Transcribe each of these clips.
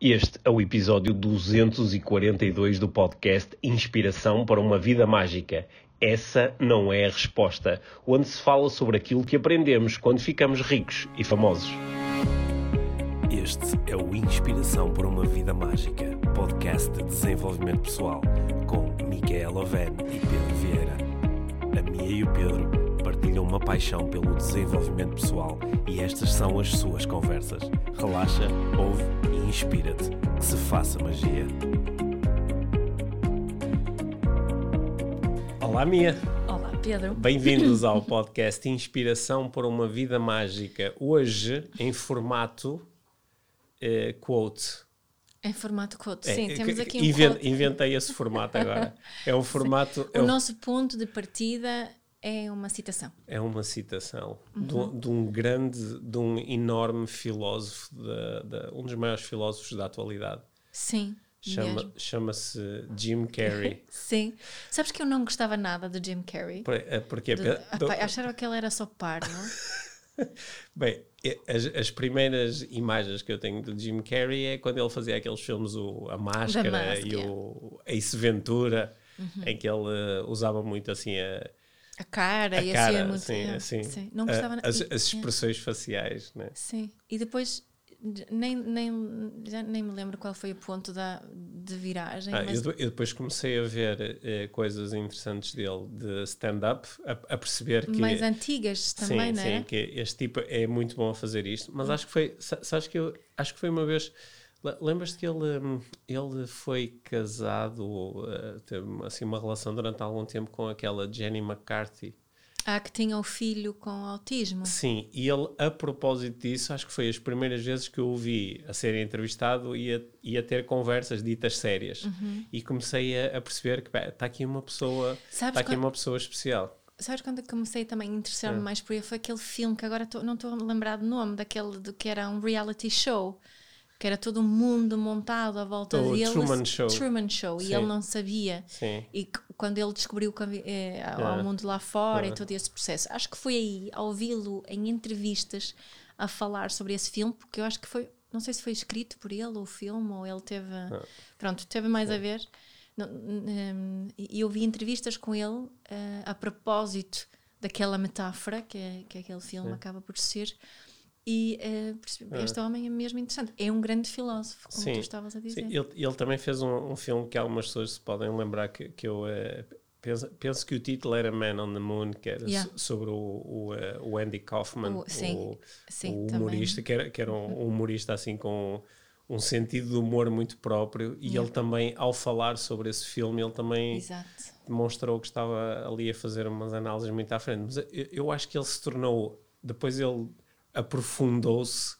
Este é o episódio 242 do podcast Inspiração para uma Vida Mágica. Essa não é a resposta, onde se fala sobre aquilo que aprendemos quando ficamos ricos e famosos. Este é o Inspiração para uma Vida Mágica, podcast de desenvolvimento pessoal, com Micaela Oven e Pedro Vieira. A Mia e o Pedro partilham uma paixão pelo desenvolvimento pessoal e estas são as suas conversas. Relaxa, ouve e inspira-te. Que se faça magia. Olá, Mia. Olá, Pedro. Bem-vindos ao podcast Inspiração para uma Vida Mágica. Hoje, em formato eh, quote. Em formato quote. É, Sim, temos aqui um inven- quote. Inventei esse formato agora. É um formato. é O um- nosso ponto de partida é uma citação. É uma citação de, Uhum. um, de um grande, de um enorme filósofo, da- da- um dos maiores filósofos da atualidade. Sim. Chama-. Chama-se Jim Carrey. Sim. Sabes que eu não gostava nada do Jim Carrey? Por- é Porque, Do, ah, pá, achava que ele era só parvo. bem, é- as, as primeiras imagens que eu tenho do Jim Carrey é quando ele fazia aqueles filmes, o, A Máscara Máscara. e o Ace Ventura, Uhum. em que ele eh, usava muito assim a, A cara a e cara, assim é muito. sim, é, assim, sim. Não gostava nada. as, as é, expressões faciais, né? Sim. E depois nem, nem, já nem me lembro qual foi o ponto da, de viragem. Ah, mas eu, de- eu depois comecei a ver eh, coisas interessantes dele de stand-up, a, a perceber que. mais antigas também, sim, não sim, é? que este tipo é muito bom a fazer isto, mas acho que foi. sa- Sabes que eu acho que foi uma vez. Le- Lembras-te que ele, hum, ele foi casado, ou, eh, teve assim uma relação durante algum tempo com aquela Jenny McCarthy? Ah, que tinha o filho com autismo. Sim, e ele, a propósito disso, acho que foi as primeiras vezes que eu o vi a ser entrevistado e a, e a ter conversas ditas sérias. Uhum. E comecei a, a perceber que está aqui uma pessoa, está aqui quando- uma pessoa especial. Sabes quando eu comecei também a interessar-me É. mais por ele? Foi aquele filme que agora tô- não estou a lembrar do nome, daquele do que era um reality show, que era todo um mundo montado à volta O dele. Truman Show. Truman Show, Sim. e ele não sabia. Sim. E quando ele descobriu eh, ao É. mundo lá fora É. e todo esse processo, acho que foi aí, ao ouvi-lo em entrevistas, a falar sobre esse filme, porque eu acho que foi, não sei se foi escrito por ele o filme, ou ele teve, pronto, teve mais a ver. Hum, e eu vi entrevistas com ele eh, a propósito daquela metáfora que, é- que aquele filme acaba por ser. E eh, percebi, este homem é mesmo interessante. É um grande filósofo, como tu estavas a dizer. Sim, ele, ele também fez um, um filme que algumas pessoas se podem lembrar que, que eu eh, penso, penso que o título era Man on the Moon, que era Yeah. so- sobre o, o, eh, o Andy Kaufman, O- sim, o, sim, o também. humorista, que era, que era um, um humorista assim com um sentido de humor muito próprio e Yeah. ele também, ao falar sobre esse filme, ele também Exato. demonstrou que estava ali a fazer umas análises muito à frente. Mas eu, eu acho que ele se tornou, depois ele aprofundou-se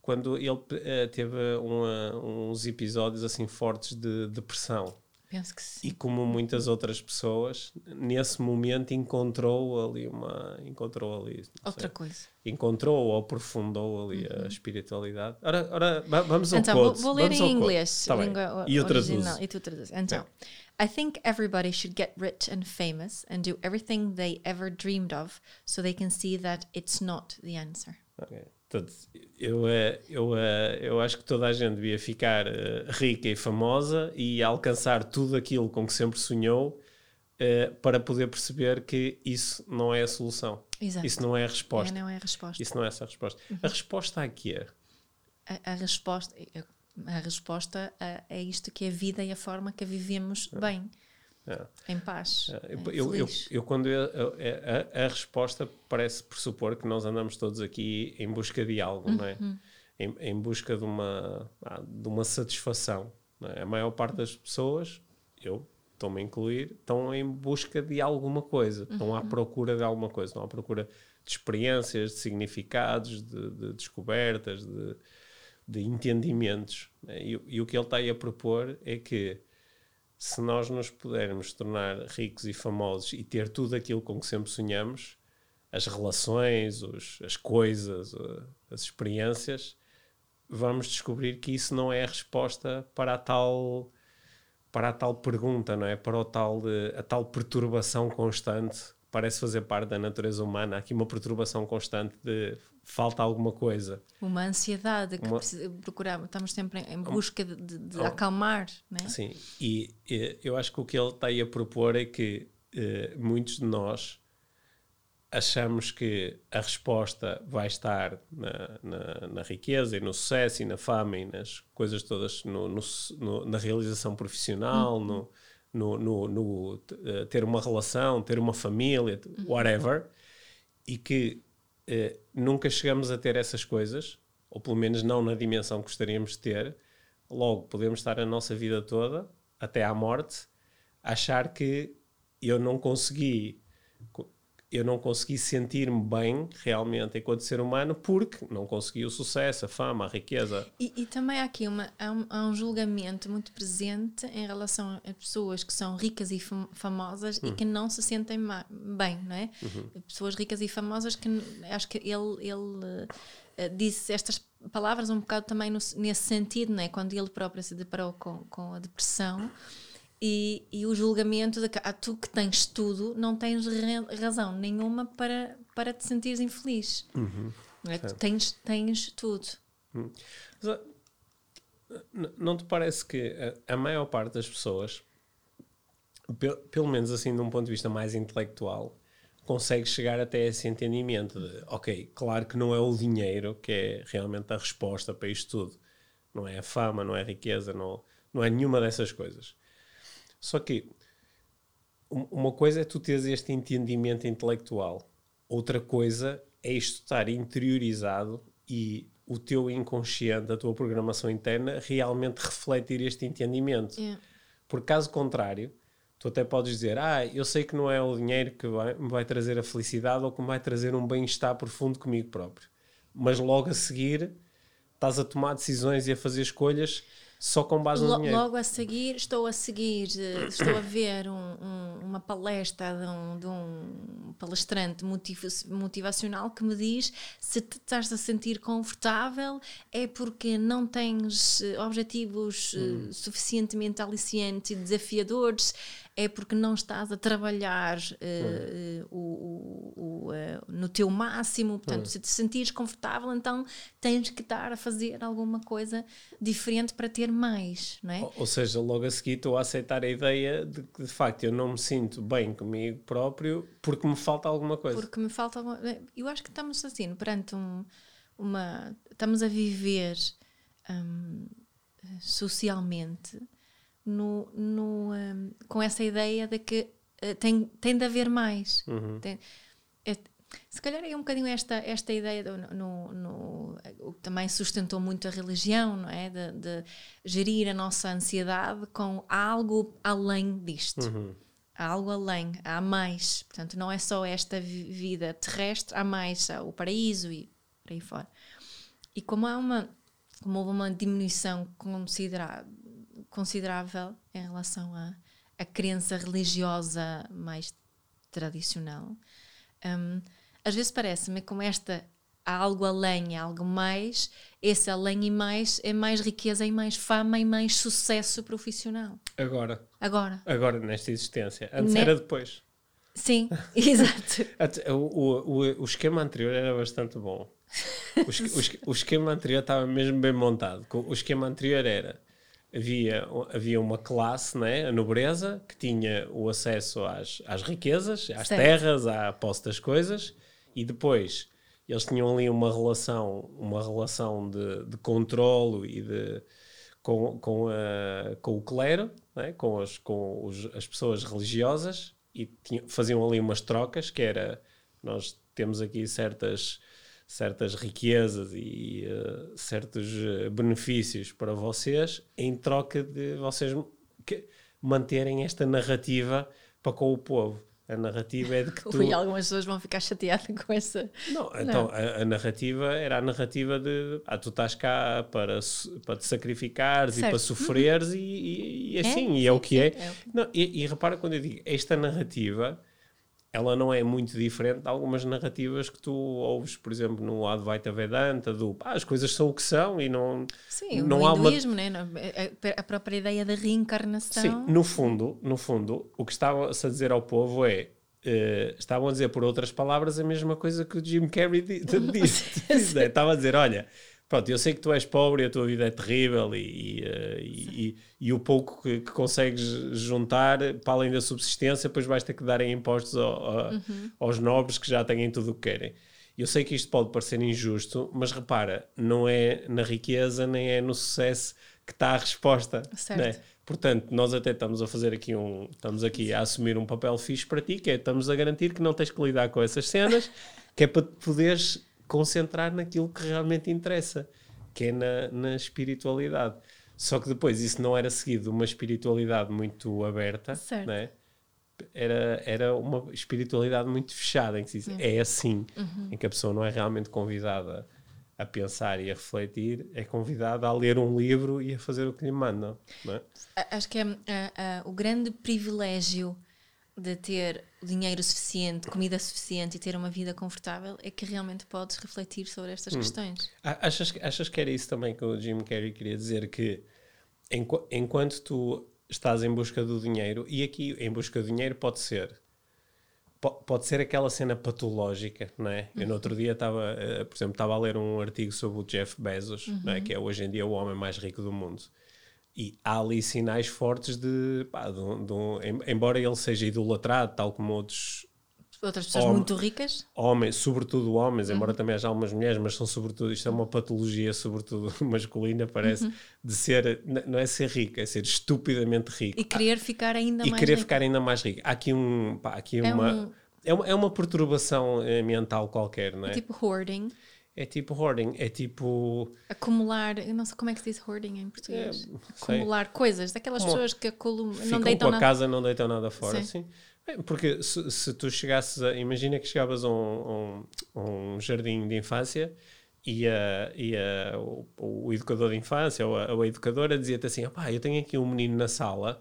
quando ele eh, teve uma- uns episódios assim fortes de depressão. Penso que sim. E como muitas outras pessoas, nesse momento encontrou ali uma. Encontrou ali. Outra sei, coisa. encontrou ou aprofundou ali a espiritualidade. Ora, ora va- vamos ao Então, vou, quote. vou ler vamos ao em inglês, Tá língua E eu original, traduzo. e tu traduz. Então, I think everybody should get rich and famous and do everything they ever dreamed of so they can see that it's not the answer. Ok. Portanto, eu, eh, eu, eh, eu acho que toda a gente devia ficar eh, rica e famosa e alcançar tudo aquilo com que sempre sonhou para poder perceber que isso não é a solução. Exato. Isso não é a É, resposta. não é a resposta. Isso não é essa a resposta. A resposta aqui é. A, a resposta, a resposta a, é isto que é a vida e a forma que a vivemos bem, é. em paz. Eu, é, eu, eu, quando eu- eu- a, a resposta parece pressupor que nós andamos todos aqui em busca de algo, não é? Uhum. Em, em busca de uma, ah, de uma satisfação. é? A maior parte das pessoas, eu estou-me a incluir, estão em busca de alguma coisa, estão Uhum. à procura de alguma coisa, estão à procura de experiências, de significados, de, de descobertas, de, de entendimentos. não é? E, e o que ele está aí a propor é que se nós nos pudermos tornar ricos e famosos e ter tudo aquilo com que sempre sonhamos, as relações, os- as coisas, as experiências, vamos descobrir que isso não é a resposta para a tal para a tal pergunta, não é? Para o tal a tal perturbação constante parece fazer parte da natureza humana, há aqui uma perturbação constante de falta alguma coisa. Uma ansiedade que Uma- procuramos, estamos sempre em, busca de, de- Oh. acalmar, né? Sim, e, eh, eu acho que o que ele está aí a propor é que eh, muitos de nós achamos que a resposta vai estar na, na, na riqueza e no sucesso e na fama e nas coisas todas, no, no no- na realização profissional, no, no, no, no, eh, ter uma relação, ter uma família, t- whatever, e que eh, nunca chegamos a ter essas coisas, ou pelo menos não na dimensão que gostaríamos de ter, logo podemos estar a nossa vida toda, até à morte, a achar que eu não consegui co- eu não consegui sentir-me bem realmente enquanto ser humano porque não consegui o sucesso, a fama, a riqueza. E, e também há aqui uma, há um, há um julgamento muito presente em relação a pessoas que são ricas e fam- famosas Hum. e que não se sentem bem, não é? Uhum. Pessoas ricas e famosas que acho que ele, ele eh, disse estas palavras um bocado também no nesse sentido, não é? Quando ele próprio se deparou com, com a depressão. E, e o julgamento de que ah, tu que tens tudo não tens ra- razão nenhuma para, para te sentires infeliz. Não é? Tu tens, tens tudo. Mas, n- não te parece que a, a maior parte das pessoas, pe- pelo menos assim de um ponto de vista mais intelectual, consegue chegar até esse entendimento de, ok, claro que não é o dinheiro que é realmente a resposta para isto tudo. Não é a fama, não é a riqueza, não, não é nenhuma dessas coisas. Só que um- uma coisa é tu teres este entendimento intelectual, outra coisa é isto estar interiorizado e o teu inconsciente, a tua programação interna, realmente refletir este entendimento. Yeah. Por caso contrário, tu até podes dizer: Ah, eu sei que não é o dinheiro que vai- me vai trazer a felicidade ou que me vai trazer um bem-estar profundo comigo próprio. Mas logo a seguir estás a tomar decisões e a fazer escolhas só com base no dinheiro. logo a seguir, estou a seguir, eh, estou a ver um- um- uma palestra de um, de um palestrante motiva- motivacional que me diz se te estás a sentir confortável é porque não tens eh, objetivos eh, suficientemente aliciantes e desafiadores, é porque não estás a trabalhar eh, eh, o, o- o, eh, no teu máximo. Portanto, se te sentires confortável, então tens que estar a fazer alguma coisa diferente para ter mais, não é? Ou- Ou seja, logo a seguir estou a aceitar a ideia de que de facto eu não me sinto bem comigo próprio porque me falta alguma coisa. Porque me falta alguma... Eu acho que estamos assim, perante um, uma... Estamos a viver hum, socialmente no, no, hum, com essa ideia de que eh, tem, tem de haver mais. Tem- é- se calhar é um bocadinho esta, esta ideia do- no, no- o que também sustentou muito a religião, não é? De, de gerir a nossa ansiedade com algo além disto. Há algo além, há mais. Portanto, não é só esta vi- vida terrestre, há mais, há o paraíso e por aí fora. E como há uma, como houve uma diminuição considera- considerável em relação à à crença religiosa mais tradicional, hum, às vezes parece-me como esta há algo além, há algo mais, esse além e mais é mais riqueza e mais fama e mais sucesso profissional. Agora, Agora, agora nesta existência. Antes Ne- era depois. sim, exato. O, o, o, esquema anterior era bastante bom. O, esque- o esque- o esquema anterior estava mesmo bem montado. O esquema anterior era havia, havia uma classe, né, a nobreza, que tinha o acesso às, às riquezas, às Certo. terras, à posse das coisas, e depois eles tinham ali uma relação, uma relação de, de controlo e de com, com, a, com o clero, né, com, as, com os- as pessoas religiosas, e tinham- faziam ali umas trocas, que era, nós temos aqui certas certas riquezas e eh, certos eh, benefícios para vocês em troca de vocês manterem esta narrativa para com o povo. A narrativa é de que tu... Ui, algumas pessoas vão ficar chateadas com essa. Não, então a, a narrativa era a narrativa de ah, tu estás cá para, para te sacrificares e Certo. para sofreres e, e- e assim, É, e é o sim, que é. é o Não, e, e repara quando eu digo esta narrativa, ela não é muito diferente de algumas narrativas que tu ouves, por exemplo, no Advaita Vedanta, do pá, as coisas são o que são e não, Sim, não há uma hinduísmo, né? no- a- a própria ideia da reencarnação. Sim, no fundo, no fundo, o que estava-se a dizer ao povo é uh, estavam a dizer, por outras palavras, a mesma coisa que o Jim Carrey disse. Estava a dizer: olha, pronto, eu sei que tu és pobre e a tua vida é terrível e, e, uh, e, e o pouco que, que, consegues juntar, para além da subsistência, depois vais ter que dar em impostos ao, a, uhum. aos nobres que já têm tudo o que querem. Eu sei que isto pode parecer injusto, mas repara, não é na riqueza nem é no sucesso que está a resposta. Certo. Né? Portanto, nós até estamos a fazer aqui um. Estamos aqui a assumir um papel fixe para ti, que é estamos a garantir que não tens que lidar com essas cenas, que é para te poderes concentrar naquilo que realmente interessa, que é na, na espiritualidade. Só que depois isso não era seguido de uma espiritualidade muito aberta, certo. Né? era, era uma espiritualidade muito fechada, em que se diz, uhum. é assim, uhum. em que a pessoa não é realmente convidada a pensar e a refletir, é convidada a ler um livro e a fazer o que lhe mandam. É? Acho que é, é, é, o grande privilégio de ter dinheiro suficiente, comida suficiente e ter uma vida confortável é que realmente podes refletir sobre estas hum. questões. Achas, achas que era isso também que o Jim Carrey queria dizer? Que enquanto tu estás em busca do dinheiro, e aqui em busca do dinheiro pode ser pode ser aquela cena patológica, não é? Eu no outro dia estava, uh, por exemplo, estava a ler um artigo sobre o Jeff Bezos, uhum. não é? que é hoje em dia o homem mais rico do mundo. E há ali sinais fortes de, pá, de, de, embora ele seja idolatrado, tal como outros outras pessoas muito ricas? Homens, sobretudo homens, uhum. embora também haja algumas mulheres, mas são sobretudo, isto é uma patologia, sobretudo masculina, parece, uhum. de ser, não é ser rico, é ser estupidamente rico. E querer ficar ainda e mais querer rico. ficar ainda mais rico. Há aqui, um, pá, aqui é uma, um... É uma. É uma perturbação mental qualquer, não é? É tipo hoarding. É tipo hoarding, é tipo. Acumular, eu não sei como é que se diz hoarding em português. É, Acumular coisas, daquelas como pessoas que acumulam. Não deitam com a nada. casa, não deitam nada fora, sim. sim. É, porque se, se, tu chegasses a. Imagina que chegavas a um, um, um jardim de infância e, a, e a, o, o, educador de infância ou a, a educadora dizia-te assim: pá, eu tenho aqui um menino na sala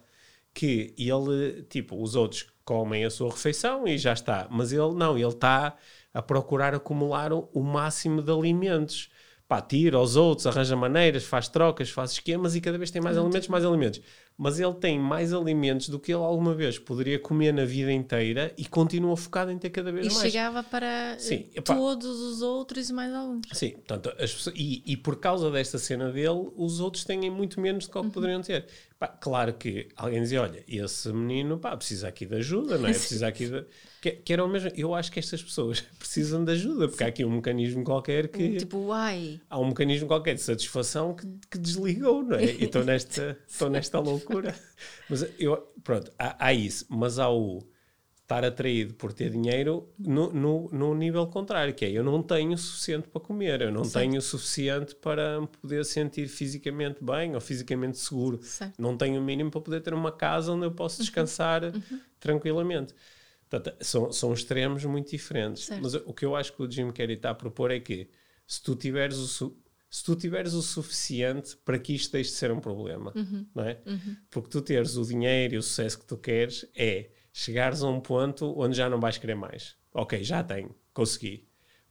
que ele, tipo, os outros comem a sua refeição e já está, mas ele não, ele está a procurar acumular o, máximo de alimentos. Pá, tira aos outros, arranja maneiras, faz trocas, faz esquemas e cada vez tem mais alimentos, mais alimentos mas ele tem mais alimentos do que ele alguma vez poderia comer na vida inteira e continua focado em ter cada vez e mais. E chegava para Sim, todos os outros e mais alguns. Sim, portanto, as pessoas, e, e por causa desta cena dele, os outros têm muito menos do que, uhum. que poderiam ter. Pá, claro que alguém dizia, olha, esse menino pá, precisa aqui de ajuda, não é? Precisa aqui de... Que, que era o mesmo. Eu acho que estas pessoas precisam de ajuda, porque Sim. há aqui um mecanismo qualquer que. Tipo, uai. Há um mecanismo qualquer de satisfação que, que desligou, não é? E estou nesta, estou nesta loucura. Mas eu, pronto, há, há isso, mas há o estar atraído por ter dinheiro no, no, no, nível contrário, que é eu não tenho o suficiente para comer, eu não Sim. tenho o suficiente para me poder sentir fisicamente bem ou fisicamente seguro. Sim. Não tenho o mínimo para poder ter uma casa onde eu posso uhum. descansar uhum. tranquilamente. Portanto, são, são extremos muito diferentes. Certo. Mas o que eu acho que o Jim Carrey está a propor é que se tu tiveres o, se tu tiveres o suficiente para que isto deixe de ser um problema, uhum. não é? Uhum. Porque tu teres o dinheiro e o sucesso que tu queres é chegares a um ponto onde já não vais querer mais. Ok, já tenho, consegui.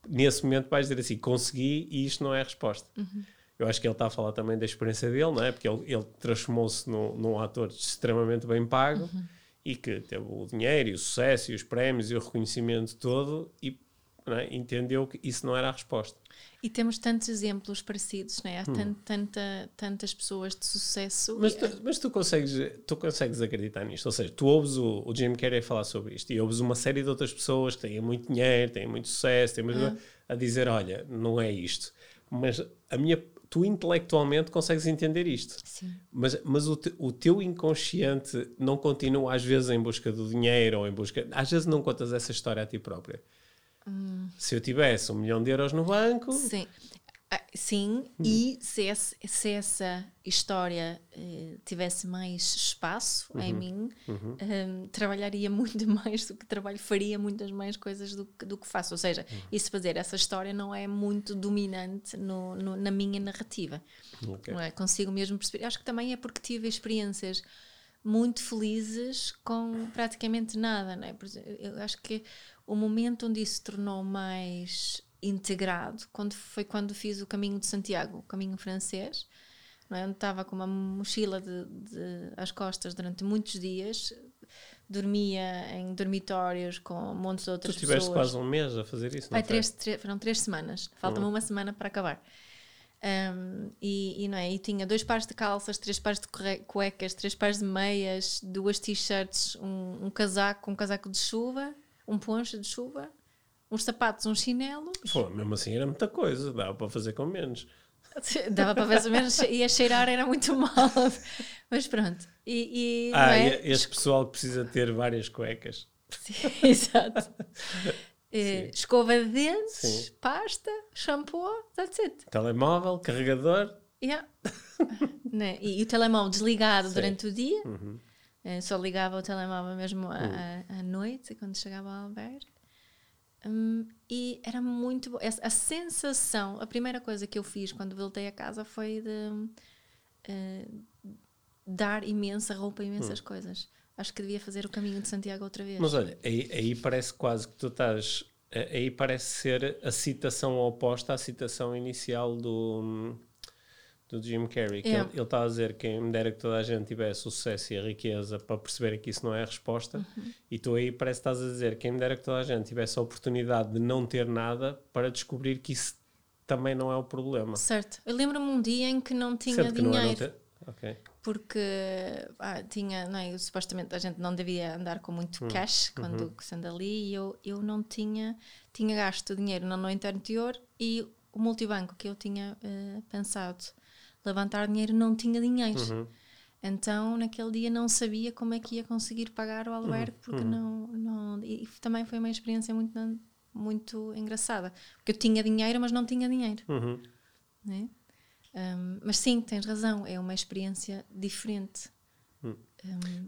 Nesse momento vais dizer assim, consegui e isto não é a resposta. Uhum. Eu acho que ele está a falar também da experiência dele, não é? Porque ele, ele transformou-se num, num, ator extremamente bem pago uhum. e que teve o dinheiro e o sucesso e os prémios e o reconhecimento todo e é? entendeu que isso não era a resposta. E temos tantos exemplos parecidos, não é? Há hum. tanta, tantas pessoas de sucesso. Mas, tu, mas tu, consegues, tu consegues acreditar nisto? Ou seja, tu ouves o, o Jim Carrey falar sobre isto e ouves uma série de outras pessoas que têm muito dinheiro, têm muito sucesso, têm muito, ah. a dizer: olha, não é isto. Mas a minha, tu intelectualmente consegues entender isto. Sim. Mas, mas o, te, o teu inconsciente não continua às vezes em busca do dinheiro ou em busca. Às vezes não contas essa história a ti própria. Hum. Se eu tivesse um milhão de euros no banco. Sim, ah, sim hum. e se, esse, se essa história eh, tivesse mais espaço uhum. em mim, uhum. um, trabalharia muito mais do que trabalho, faria muitas mais coisas do que, do que faço. Ou seja, uhum. isso fazer essa história não é muito dominante no, no na minha narrativa. Okay. Não é? Consigo mesmo perceber. Acho que também é porque tive experiências muito felizes com praticamente nada, não é? Eu acho que o momento onde isso se tornou mais integrado quando foi quando fiz o caminho de Santiago, o caminho francês, não é? onde estava com uma mochila de, de, às costas durante muitos dias, dormia em dormitórios com montes de outras tu pessoas. quase um mês a fazer isso, não Ai, foi? três, três- foram três semanas. Falta-me Hum. uma semana para acabar. Um, e, e não é? E tinha dois pares de calças, três pares de cuecas, três pares de meias, duas t-shirts, um, um casaco, um casaco de chuva, um poncho de chuva, uns sapatos, uns chinelos. Pô, mesmo assim era muita coisa, dava para fazer com menos. Dava para se menos ia cheirar, era muito mal. Mas pronto. E, e, Ah, é? e este pessoal que precisa ter várias cuecas. Sim, exato. Eh, escova de dentes, Sim. pasta, shampoo, that's it. Telemóvel, carregador. Yeah. Né? e, e o telemóvel desligado Sim. durante o dia, Uhum. Eh, só ligava o telemóvel mesmo à, à- à noite, quando chegava ao albergue. Hum, e era muito A sensação, a primeira coisa que eu fiz quando voltei a casa foi de eh, dar imensa roupa, imensas coisas. Acho que devia fazer o caminho de Santiago outra vez. Hum. Mas olha, aí, aí parece quase que tu estás. eh, Aí parece ser a citação oposta à citação inicial do, do Jim Carrey. Que É. ele, ele está a dizer que quem me dera que toda a gente tivesse o sucesso e a riqueza para perceber que isso não é a resposta. Uhum. E tu aí parece que estás a dizer quem me dera que toda a gente tivesse a oportunidade de não ter nada para descobrir que isso também não é o problema. Certo. Eu lembro-me um dia em que não tinha Certo que não é não dinheiro. ter. Ok. porque ah, tinha, não é, supostamente a gente não devia andar com muito cash quando se anda ali e eu, eu não tinha, tinha gasto dinheiro na noite anterior e o multibanco que eu tinha eh, pensado levantar dinheiro não tinha dinheiro. Então naquele dia não sabia como é que ia conseguir pagar o albergue porque não, não e também foi uma experiência muito muito engraçada porque eu tinha dinheiro mas não tinha dinheiro Uhum. né? Um, mas sim, tens razão, é uma experiência diferente. Um,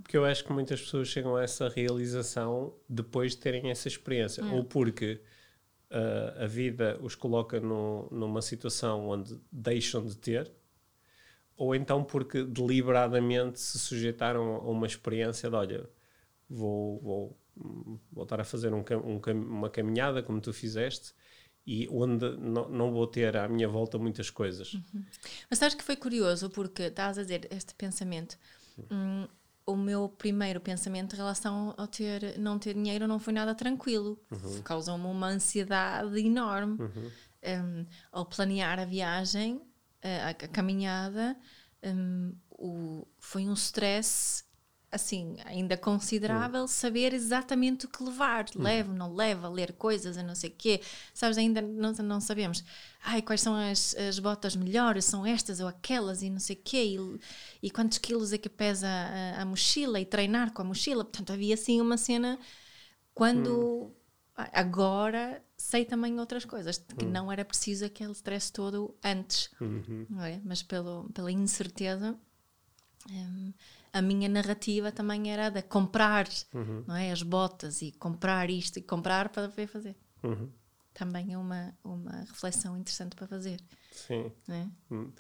Porque eu acho que muitas pessoas chegam a essa realização depois de terem essa experiência. Ou porque ah, a vida os coloca no- numa situação onde deixam de ter, ou então porque deliberadamente se sujeitaram a uma experiência de: olha, vou, vou voltar a fazer um um uma caminhada como tu fizeste. E onde não, não vou ter à minha volta muitas coisas. Mas sabes que foi curioso porque estás a dizer este pensamento. Hum, o meu primeiro pensamento em relação ao ter, não ter dinheiro não foi nada tranquilo. Causou-me uma ansiedade enorme. Um, ao planear a viagem, a, a caminhada, um, o- foi um stress assim, ainda considerável saber exatamente o que levar. Levo, não levo, a ler coisas, a não sei o quê. Sabes, ainda não, não sabemos. Ai, quais são as, as botas melhores? São estas ou aquelas e não sei o quê. E, e quantos quilos é que pesa a, a mochila e treinar com a mochila. Portanto, havia assim uma cena quando... ah, Agora sei também outras coisas, que não era preciso aquele stress todo antes, não é? mas pelo, pela incerteza Hum, a minha narrativa também era de comprar não é, as botas e comprar isto e comprar para poder fazer. Uhum. Também é uma, uma reflexão interessante para fazer. Sim. É? Hum.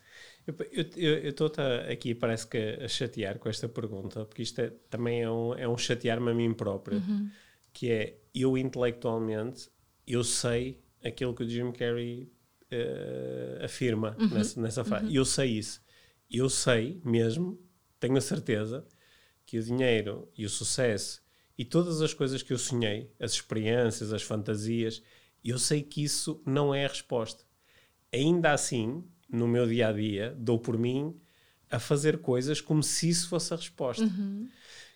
Eu estou aqui, parece que, a chatear com esta pergunta, porque isto é, também é um, é um chatear-me a mim próprio, que é, eu intelectualmente, eu sei aquilo que o Jim Carrey eh, afirma nessa, nessa frase. Eu sei isso. Eu sei mesmo, tenho a certeza, que o dinheiro e o sucesso e todas as coisas que eu sonhei, as experiências, as fantasias, eu sei que isso não é a resposta ainda assim, no meu dia a dia, dou por mim a fazer coisas como se isso fosse a resposta.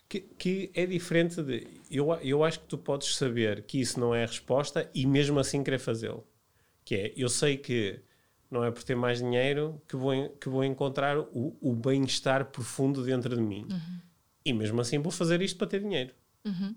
Que, que é diferente de. Eu, eu acho que tu podes saber que isso não é a resposta e mesmo assim querer fazê-lo. Que é, eu sei que não é por ter mais dinheiro que vou, que vou encontrar o, o bem-estar profundo dentro de mim. E mesmo assim vou fazer isto para ter dinheiro.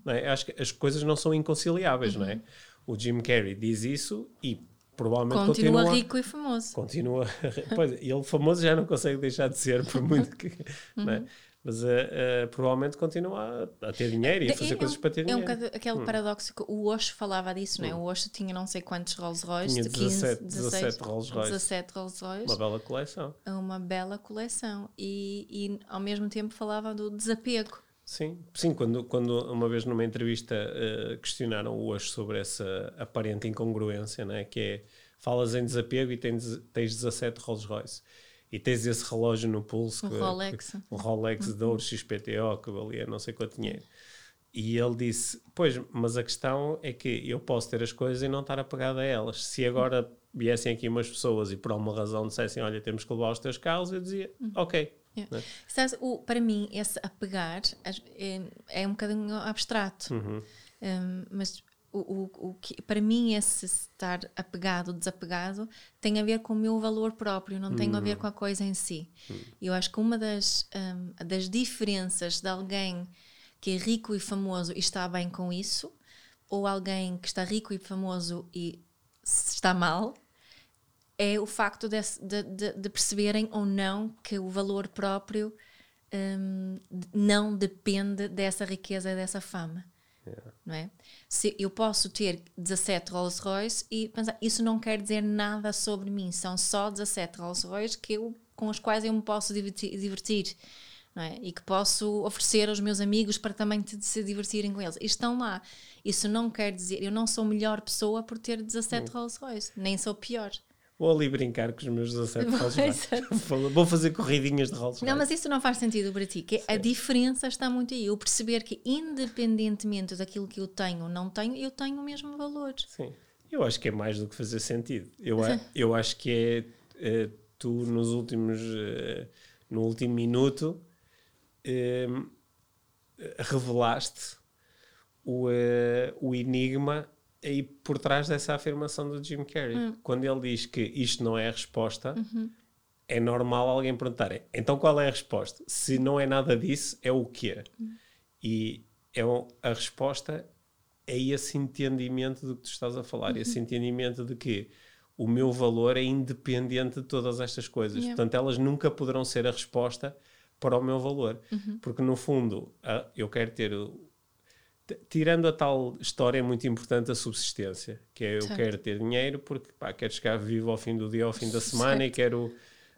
Não é? Acho que as coisas não são inconciliáveis, não é? O Jim Carrey diz isso e provavelmente Continua, continua rico e famoso. continua. pois, ele famoso já não consegue deixar de ser, por muito que. não é? Mas eh, eh, provavelmente continua a, a ter dinheiro e a fazer É- é coisas um- para ter É um dinheiro. bocado aquele paradoxo que o Osho falava disso, não é? O Osho tinha não sei quantos Rolls Royce, Tinha de 15, 17 16, 17 Rolls Royce. 17 Rolls Royce. Uma bela coleção. É uma bela coleção e, e ao mesmo tempo falava do desapego. Sim, sim quando, quando uma vez numa entrevista eh, questionaram o Osho sobre essa aparente incongruência, né? que é falas em desapego e tens, tens 17 Rolls Royce. E tens esse relógio no pulso, Um que- Rolex. que- um Rolex de ouro XPTO, que valia não sei quanto dinheiro. e ele disse: Pois, mas a questão é que eu posso ter as coisas e não estar apegado a elas. Se agora viessem aqui umas pessoas e por alguma razão dissessem: Olha, temos que levar os teus carros, eu dizia: Ok. Yeah. Né? Sabes, o, para mim, esse apegar é, é um bocadinho abstrato, uhum. um, mas o, o, o que, para mim, esse estar apegado, desapegado, tem a ver com o meu valor próprio, não tem a ver com a coisa em si. Hum. Eu acho que uma das, um, das diferenças de alguém que é rico e famoso e está bem com isso, ou alguém que está rico e famoso e está mal, é o facto de, de, de perceberem ou não que o valor próprio um, não depende dessa riqueza e dessa fama. Yeah. Não é? Se eu posso ter 17 Rolls Royce e pensar, isso não quer dizer nada sobre mim, são só 17 Rolls Royce que eu, com os quais eu me posso divertir, divertir é? e que posso oferecer aos meus amigos para também se divertirem com eles. E estão lá. Isso não quer dizer, eu não sou melhor pessoa por ter 17 hum. Rolls Royce, nem sou pior. Vou ali brincar com os meus 17 Rolls Royce. Vou fazer corridinhas de Rolls Royce. Não, mas isso não faz sentido para ti. Que a diferença está muito aí. Eu perceber que, independentemente daquilo que eu tenho ou não tenho, eu tenho o mesmo valor. Sim. Eu acho que é mais do que fazer sentido. Eu, a, eu acho que é, é, tu, nos últimos. Uh, no último minuto, uh, revelaste o, o enigma aí por trás dessa afirmação do Jim Carrey. Hum. Quando ele diz que isto não é a resposta, uhum. é normal alguém perguntar: então qual é a resposta? Se não é nada disso, é o quê? Hum. E é um, a resposta é esse entendimento do que tu estás a falar, uhum. esse entendimento de que o meu valor é independente de todas estas coisas. Yeah. Portanto, elas nunca poderão ser a resposta para o meu valor. Uhum. Porque, no fundo, eu quero ter tirando a tal história muito importante a subsistência, que é eu certo. quero ter dinheiro porque pá, quero chegar vivo ao fim do dia, ao fim da semana certo. e quero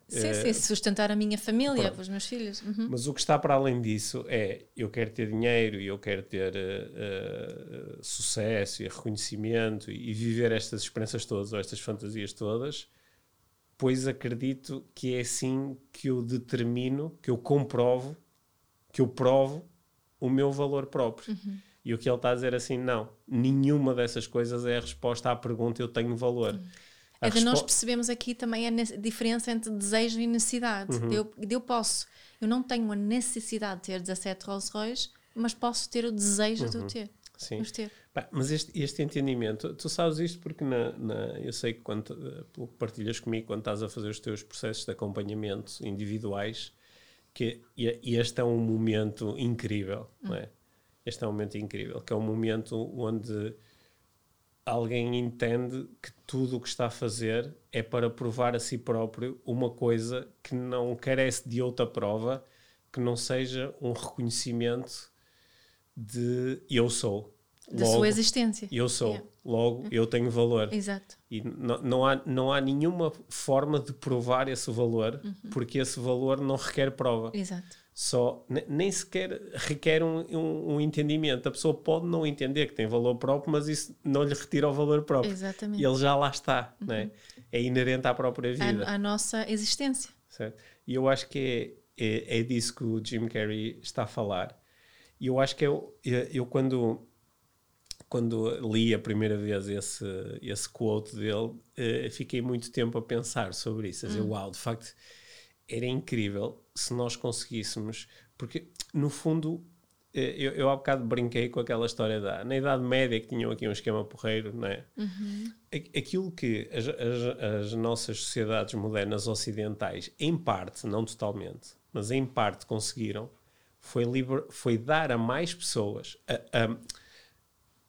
sim, uh, sim, sustentar a minha família, pronto. os meus filhos. Uhum. Mas o que está para além disso é eu quero ter dinheiro e eu quero ter uh, uh, sucesso e reconhecimento e, e, viver estas experiências todas ou estas fantasias todas, pois acredito que é assim que eu determino, que eu comprovo, que eu provo o meu valor próprio. Uhum. E o que ele está a dizer assim, não, nenhuma dessas coisas é a resposta à pergunta eu tenho valor. É que nós percebemos aqui também a diferença entre desejo e necessidade. Uhum. Eu, eu posso, eu não tenho a necessidade de ter 17 Rolls Royce, mas posso ter o desejo uhum. de o ter. Sim. De ter. Bah, mas este, este entendimento, tu sabes isto porque na, na, eu sei que quando uh, partilhas comigo quando estás a fazer os teus processos de acompanhamento individuais, que este é um momento incrível, uhum. não é? Este é um momento incrível, que é um momento onde alguém entende que tudo o que está a fazer é para provar a si próprio uma coisa que não carece de outra prova que não seja um reconhecimento de eu sou. Da sua existência. Eu sou. Yeah. Logo, eu tenho valor. Exato. E não, não, há, não há nenhuma forma de provar esse valor, uhum. porque esse valor não requer prova. Exato só nem sequer requer um, um, um, entendimento. A pessoa pode não entender que tem valor próprio, mas isso não lhe retira o valor próprio. Exatamente. Ele já lá está, uhum. né? é inerente à própria vida. À, nossa existência. Certo? E eu acho que é, é, é, disso que o Jim Carrey está a falar. E eu acho que eu, eu, eu quando, quando li a primeira vez esse, esse quote dele, uh, fiquei muito tempo a pensar sobre isso. A dizer, uhum. uau, de facto era incrível se nós conseguíssemos, porque no fundo eh, eu, eu há bocado brinquei com aquela história da na Idade Média que tinham aqui um esquema porreiro, não é? Uhum. Aquilo que as, as, as, nossas sociedades modernas ocidentais, em parte, não totalmente, mas em parte conseguiram, foi, liber, foi dar a mais pessoas, a, a,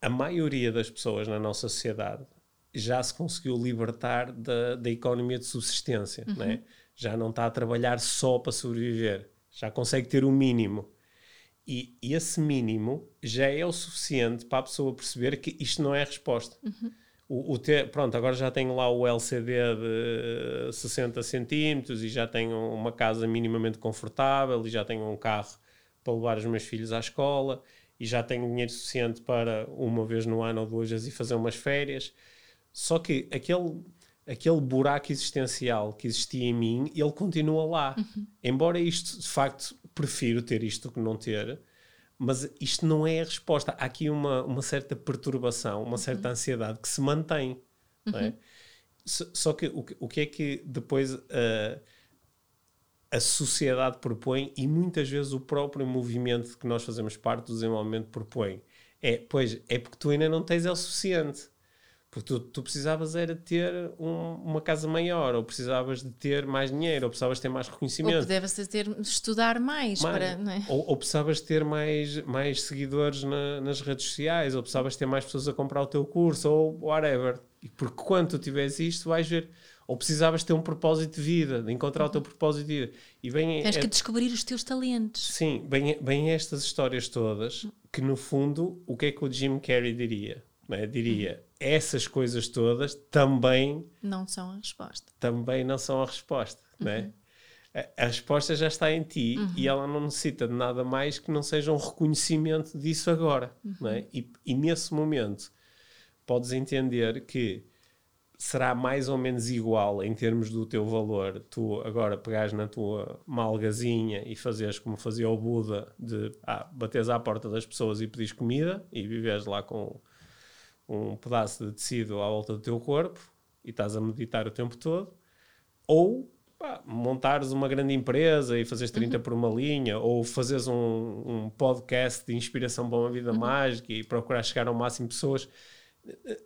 a maioria das pessoas na nossa sociedade já se conseguiu libertar da, da economia de subsistência, uhum. não é? Já não está a trabalhar só para sobreviver, já consegue ter o um mínimo. E, esse mínimo já é o suficiente para a pessoa perceber que isto não é a resposta. Uhum. O, o ter, pronto, agora já tenho lá o LCD de 60 centímetros e já tenho uma casa minimamente confortável e já tenho um carro para levar os meus filhos à escola e já tenho dinheiro suficiente para uma vez no ano ou duas vezes ir fazer umas férias. Só que aquele aquele buraco existencial que existia em mim, ele continua lá. Uhum. Embora isto, de facto, prefiro ter isto que não ter, Mas isto não é a resposta. Há aqui uma, uma certa perturbação, uma certa ansiedade que se mantém. Não é? Só só que o, que o que é que depois uh, a sociedade propõe e muitas vezes o próprio movimento que nós fazemos parte do desenvolvimento propõe é, pois, é porque tu ainda não tens é o suficiente. Porque tu, tu precisavas era de ter um- uma casa maior, ou precisavas de ter mais dinheiro, ou precisavas de ter mais Ou reconhecimento. pudesse ter estudar mais, Mais- para. É? ou, ou precisavas de ter mais, mais seguidores na- nas redes sociais, ou precisavas ter mais pessoas a comprar o teu curso, ou whatever. E porque quando tu tiveres isto, vais ver. Ou precisavas ter um propósito de vida, de encontrar o teu propósito de vida. E vem Tens é- que descobrir os teus talentos. Sim, bem, bem estas histórias todas, que no fundo, o que é que o Jim Carrey diria? Não é? Diria, essas coisas todas também, Não são a resposta. também não são a resposta. É? a, a resposta já está em ti e ela não necessita de nada mais que não seja um reconhecimento disso agora. É? e, e nesse momento, podes entender que será mais ou menos igual em termos do teu valor. Tu agora pegares na tua malgazinha e fazeres como fazia o Buda, de ah, bateres à porta das pessoas e pedires comida e viveres lá com um pedaço de tecido à volta do teu corpo e estás a meditar o tempo todo, ou pá, montares uma grande empresa e fazeres 30 por uma linha, ou fazeres um, um podcast de inspiração para uma vida mágica e procurar chegar ao máximo de pessoas.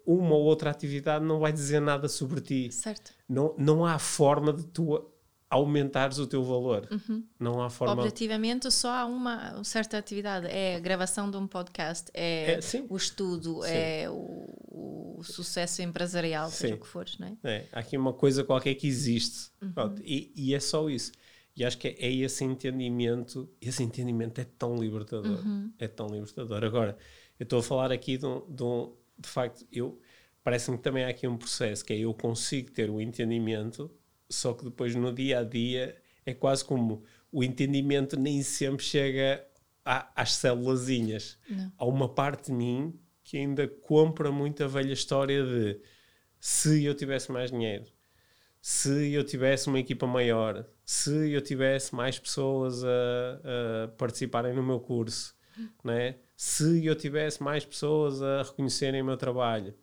Uma ou outra atividade não vai dizer nada sobre ti. Certo. Não, não há forma de tu aumentares o teu valor. Uhum. Não há forma. Objetivamente, só há uma certa atividade. É a gravação de um podcast, é, É, o estudo, Sim. é o, o sucesso empresarial, seja Sim. o que for, não é? É, há aqui uma coisa qualquer que existe. Uhum. E, e é só isso. E acho que é, é esse entendimento, esse entendimento é tão libertador. Uhum. É tão libertador. Agora, eu estou a falar aqui de um, de um- de facto, eu parece-me que também há aqui um processo que é eu consigo ter o entendimento, só que depois no dia a dia é quase como o entendimento nem sempre chega às célulazinhas. Não. Há uma parte de mim que ainda compra muito a velha história de se eu tivesse mais dinheiro, se eu tivesse uma equipa maior, se eu tivesse mais pessoas a, a participarem no meu curso, né? se eu tivesse mais pessoas a reconhecerem o meu trabalho.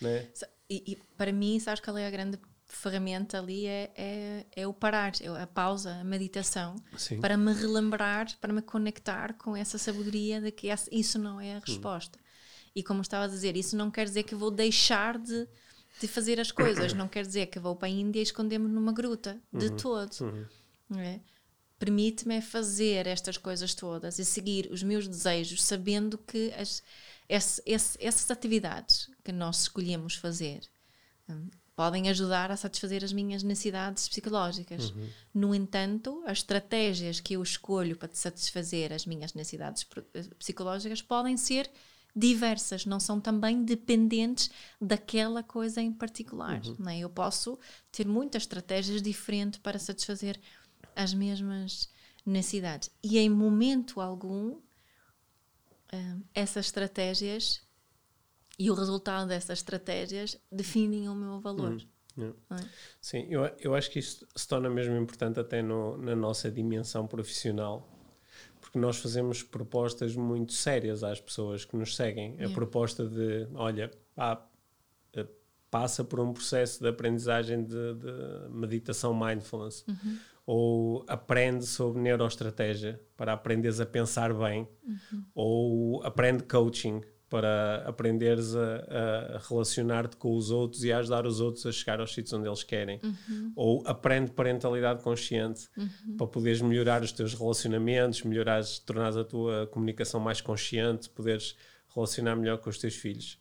Né? E, e para mim, sabes qual é a grande ferramenta ali? É, é, é o parar, é a pausa, a meditação, Sim. para me relembrar, para me conectar com essa sabedoria de que isso não é a resposta. E como estava a dizer, isso não quer dizer que eu vou deixar de, de fazer as coisas, não quer dizer que eu vou para a Índia e esconder-me numa gruta, de todo. não é? Permite-me é fazer estas coisas todas e seguir os meus desejos, sabendo que as, esse- esse- essas atividades que nós escolhemos fazer hum, podem ajudar a satisfazer as minhas necessidades psicológicas. No entanto, as estratégias que eu escolho para satisfazer as minhas necessidades eh, psicológicas podem ser diversas, não são também dependentes daquela coisa em particular. Não é? Eu posso ter muitas estratégias diferentes para satisfazer as mesmas necessidades. E em momento algum, hum, essas estratégias e o resultado dessas estratégias definem o meu valor. Não é? Sim, eu, eu acho que isto se torna mesmo importante até no- na nossa dimensão profissional, porque nós fazemos propostas muito sérias às pessoas que nos seguem. A proposta de, olha, pá, eh, passa por um processo de aprendizagem de, de meditação mindfulness, ou aprende sobre neuroestratégia para aprenderes a pensar bem, ou aprende coaching para aprenderes a, a relacionar-te com os outros e a ajudar os outros a chegar aos sítios onde eles querem. Ou aprende parentalidade consciente para poderes melhorar os teus relacionamentos, melhorares, tornares a tua comunicação mais consciente, poderes relacionar melhor com os teus filhos.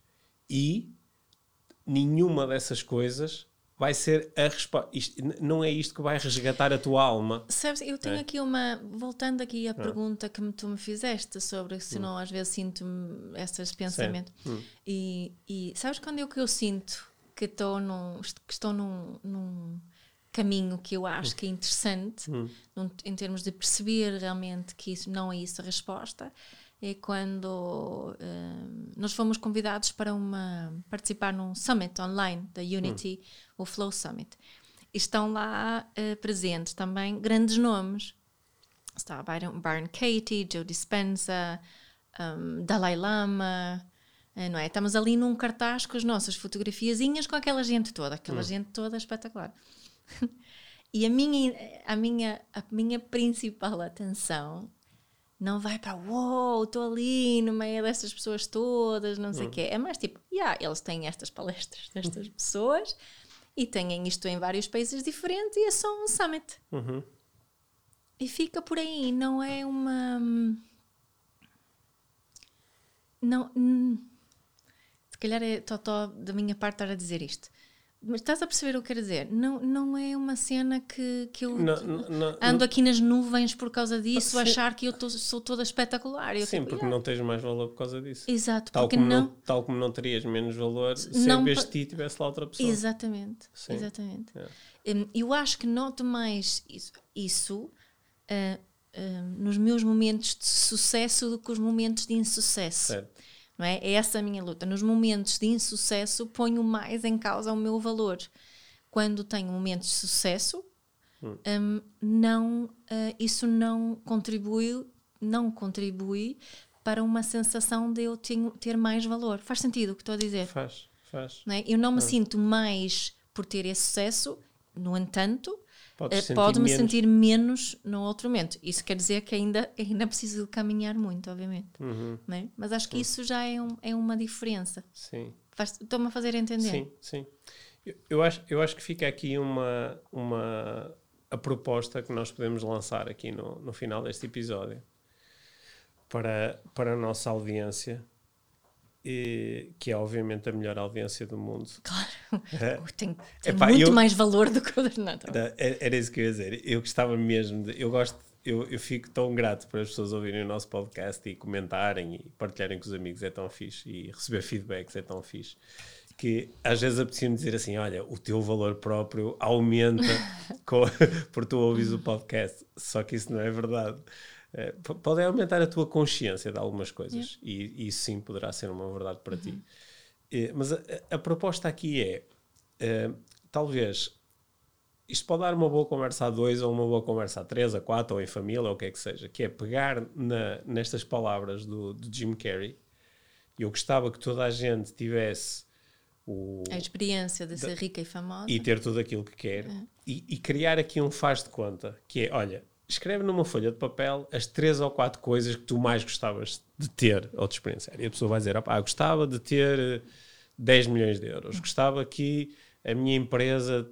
E nenhuma dessas coisas vai ser a resposta. Não é isto que vai resgatar a tua alma. Sabes, eu tenho É. aqui uma. Voltando aqui à pergunta que tu me fizeste sobre se não às vezes sinto esses pensamentos. E, e sabes quando é que eu sinto que estou num, que estou num, num caminho que eu acho que é interessante, num- em termos de perceber realmente que isso não é isso a resposta? É quando hum, nós fomos convidados para uma, participar num summit online da Unity, o Flow Summit. Estão lá eh, presentes também grandes nomes. está Byron, Byron Katie, Joe Dispenza, um, Dalai Lama, eh, não é? Estamos ali num cartaz com as nossas fotografiazinhas com aquela gente toda, aquela hum. gente toda espetacular. e a minha, a, minha, a minha principal atenção não vai para uou, wow, estou ali no meio destas pessoas todas, não sei o hum. quê. É mais tipo, yeah, eles têm estas palestras destas pessoas e têm isto em vários países diferentes e é só um summit. Uhum. E fica por aí, não é uma. Não. Se calhar é totó da minha parte estar a dizer isto. Mas estás a perceber o que quero dizer? Não, não é uma cena que, que eu não, não, ando aqui nas nuvens por causa disso, sim. achar que eu tô, sou toda espetacular. Eu, sim, tipo, porque yeah. não tens mais valor por causa disso. Exato, tal como não, tal como não terias menos valor se em vez de ti tivesse lá outra pessoa. Exatamente, sim. exatamente. Yeah. Eu acho que noto mais isso, isso uh, uh, nos meus momentos de sucesso do que os momentos de insucesso. Certo. Não é? é essa a minha luta. Nos momentos de insucesso, ponho mais em causa o meu valor. Quando tenho momentos de sucesso, hum. um, não, uh, isso não contribui, não contribui para uma sensação de eu tenho, ter mais valor. Faz sentido o que estou a dizer? Faz, faz. Não é? Eu não me hum. sinto mais por ter esse sucesso, no entanto, uh, pode-me sentir menos no outro momento. Isso quer dizer que ainda, ainda preciso caminhar muito, obviamente. Uhum. É? Mas acho que uhum. isso já é, um, é uma diferença. Sim. Estou-me a fazer entender. Sim, sim. Eu, eu, acho, eu acho que fica aqui uma, uma a proposta que nós podemos lançar aqui no, no final deste episódio para, para a nossa audiência e, que é obviamente a melhor audiência do mundo. Claro, tem, tem Epá, muito eu, mais valor do que o Renato. Era isso que eu ia dizer. Eu gostava mesmo de. Eu gosto, eu, eu fico tão grato para as pessoas ouvirem o nosso podcast e comentarem e partilharem com os amigos, é tão fixe, e receber feedbacks é tão fixe. Que às vezes apetecia-me dizer assim: olha, o teu valor próprio aumenta com, por tu ouvis o podcast. Só que isso não é verdade. Eh, pode aumentar a tua consciência de algumas coisas yeah. e, isso sim poderá ser uma verdade para uhum. ti. Uh, mas a, a, proposta aqui é, uh, talvez, isto pode dar uma boa conversa a dois ou uma boa conversa a três, a quatro ou em família ou o que é que seja, que é pegar na, nestas palavras do, do Jim Carrey. Eu gostava que toda a gente tivesse o, a experiência de ser rica e famosa e ter tudo aquilo que quer uhum. e, e criar aqui um faz de conta que é, olha, escreve numa folha de papel as três ou quatro coisas que tu mais gostavas de ter ou de experienciar. E a pessoa vai dizer: ah, gostava de ter 10 eh, milhões de euros, gostava que a minha empresa,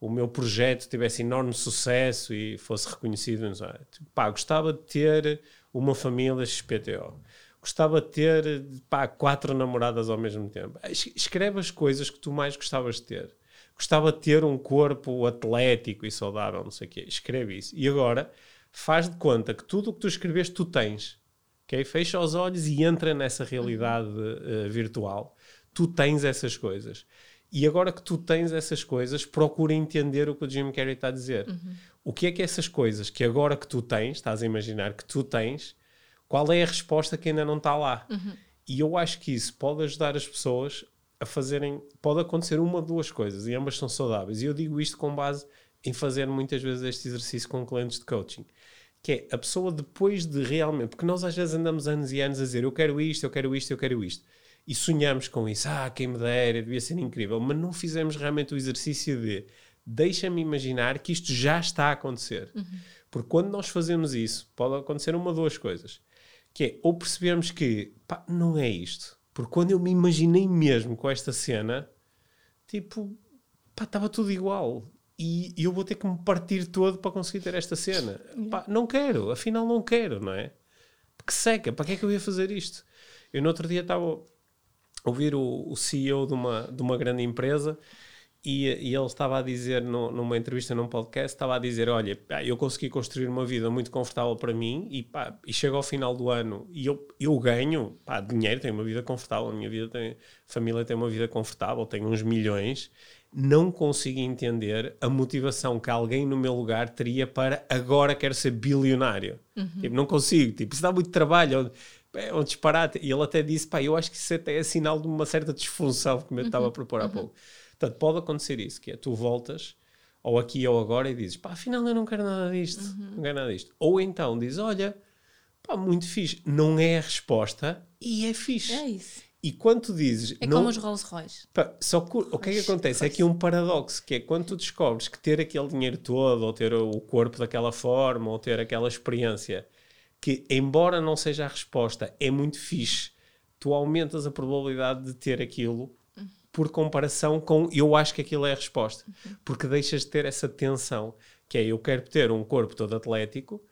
o meu projeto tivesse enorme sucesso e fosse reconhecido. Pá, gostava de ter uma família XPTO. Gostava de ter pá, quatro namoradas ao mesmo tempo. Escreve as coisas que tu mais gostavas de ter gostava de ter um corpo atlético e saudável, não sei o quê. Escreve isso. E agora faz de conta que tudo o que tu escreveste tu tens. Okay? Fecha os olhos e entra nessa realidade uh, virtual. Tu tens essas coisas. E agora que tu tens essas coisas, procura entender o que o Jim Carrey está a dizer. Uhum. O que é que essas coisas que agora que tu tens, estás a imaginar que tu tens, qual é a resposta que ainda não está lá? Uhum. E eu acho que isso pode ajudar as pessoas a fazerem. Pode acontecer uma ou duas coisas e ambas são saudáveis. E eu digo isto com base em fazer muitas vezes este exercício com clientes de coaching. Que é a pessoa depois de realmente. Porque nós às vezes andamos anos e anos a dizer eu quero isto, eu quero isto, eu quero isto. E sonhamos com isso. Ah, quem me dera, devia ser incrível. Mas não fizemos realmente o exercício de deixa-me imaginar que isto já está a acontecer. Uhum. Porque quando nós fazemos isso, pode acontecer uma ou duas coisas. Que é ou percebermos que pá, não é isto porque quando eu me imaginei mesmo com esta cena, tipo, pá, estava tudo igual. E, e, eu vou ter que me partir todo para conseguir ter esta cena. Pá, não quero, afinal não quero, não é? Que seca, para que é que eu ia fazer isto? Eu no outro dia estava a ouvir o, o CEO de uma, de uma grande empresa e, e, ele estava a dizer no, numa entrevista num podcast, estava a dizer, olha, pá, eu consegui construir uma vida muito confortável para mim e, pá, e chego ao final do ano e eu, eu ganho pá, dinheiro, tenho uma vida confortável, a minha vida tem, família tem uma vida confortável, tenho uns milhões, não consigo entender a motivação que alguém no meu lugar teria para agora quero ser bilionário. Uhum. Tipo, não consigo, tipo, isso dá muito trabalho, é um disparate. E ele até disse, pá, eu acho que isso até é sinal de uma certa disfunção, como eu estava a propor há uhum. pouco Portanto, pode acontecer isso, que é tu voltas ou aqui ou agora, e dizes, pá, afinal eu não quero nada disto, Uhum. não quero nada disto. Ou então dizes, olha, pá, muito fixe, não é a resposta e é fixe. É isso. E quando tu dizes, É não, como os Rolls Royce. Pá, só que o que é que acontece? É que um paradoxo, que é quando tu descobres que ter aquele dinheiro todo, ou ter o corpo daquela forma, ou ter aquela experiência, que embora não seja a resposta, é muito fixe, tu aumentas a probabilidade de ter aquilo por comparação com eu acho que aquilo é a resposta. Porque deixas de ter essa tensão, que é eu quero ter um corpo todo atlético,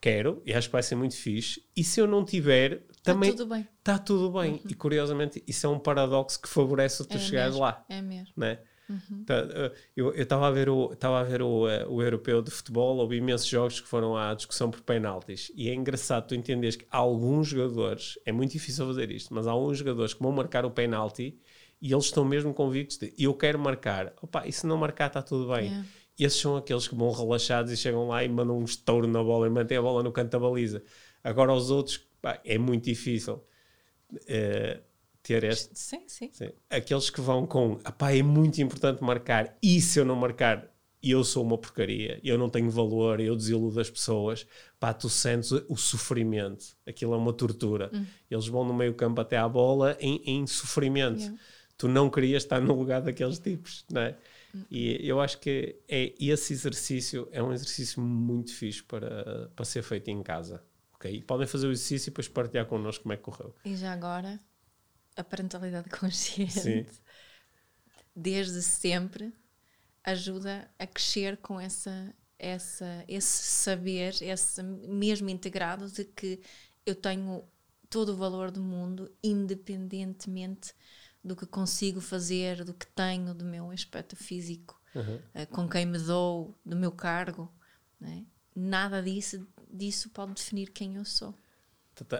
quero, e acho que vai ser muito fixe, e se eu não tiver, Está também tudo bem. está tudo bem. E curiosamente, isso é um paradoxo que favorece o tu É chegares mesmo, lá. É mesmo. Né? Tá, eh, eu estava a ver, o, a ver o, eh, o europeu de futebol, houve imensos jogos que foram à discussão por penaltis. E é engraçado tu entenderes que há alguns jogadores, é muito difícil fazer isto, mas há alguns jogadores que vão marcar o penalti e eles estão mesmo convictos de eu quero marcar. Opa, e se não marcar está tudo bem. Yeah. Esses são aqueles que vão relaxados e chegam lá e mandam um estouro na bola e mantêm a bola no canto da baliza. Agora os outros, pá, é muito difícil eh, ter este. Sim, sim. Sim. Aqueles que vão com, apá, é muito importante marcar, e se eu não marcar, eu sou uma porcaria, eu não tenho valor, eu desiludo as pessoas, pá, tu sentes o sofrimento, aquilo é uma tortura. Eles vão no meio campo até à bola em, em sofrimento. Yeah. Tu não querias estar no lugar daqueles tipos, não é? E eu acho que é, esse exercício é um exercício muito fixe para, para ser feito em casa. ok? E podem fazer o exercício e depois partilhar connosco como é que correu. E já agora, a parentalidade consciente, Sim. desde sempre, ajuda a crescer com essa, essa, esse saber, esse mesmo integrado de que eu tenho todo o valor do mundo, independentemente do que consigo fazer, do que tenho, do meu aspecto físico, eh, com quem me dou, do meu cargo. né? Nada disso, disso pode definir quem eu sou.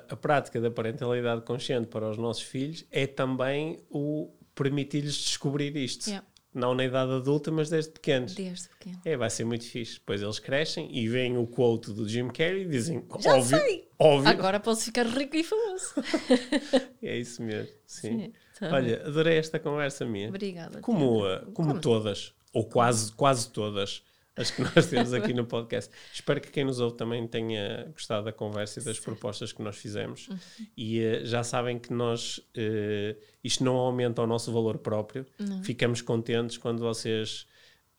A prática da parentalidade consciente para os nossos filhos é também o permitir-lhes descobrir isto. Yeah. Não na idade adulta, mas desde pequenos. Desde pequeno. É, vai ser muito fixe. Depois eles crescem e veem o quote do Jim Carrey e dizem: Já óbvio, sei! óbvio. Agora posso ficar rico e famoso. É isso mesmo. Sim. Sim, Olha, adorei esta conversa minha. Obrigada. Como, Tiago. uh, como todas, ou quase, quase todas, as que nós temos aqui no podcast. Espero que quem nos ouve também tenha gostado da conversa e das propostas que nós fizemos. Uhum. E uh, já sabem que nós, uh, isto não aumenta o nosso valor próprio. Ficamos contentes quando vocês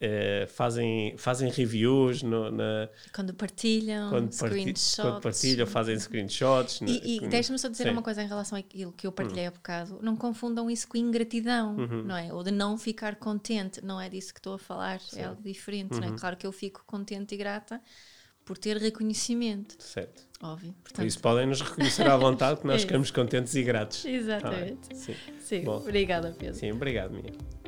uh, fazem, fazem reviews no, na, Quando partilham, quando, parti- screenshots. quando partilham, fazem screenshots. E, e no- deixa-me só dizer Sim. uma coisa em relação àquilo que eu partilhei há bocado. Não confundam isso com ingratidão, Uhum. não é? Ou de não ficar contente. Não é disso que estou a falar. É algo diferente, Uhum. não é? Claro que eu fico contente e grata por ter reconhecimento. Certo. Óbvio. Por Portanto, isso podem nos reconhecer à vontade que nós É ficamos contentes e gratos. Exatamente. Bem? Sim. Sim, Bom. obrigada, Pedro. Sim, obrigado, Mia.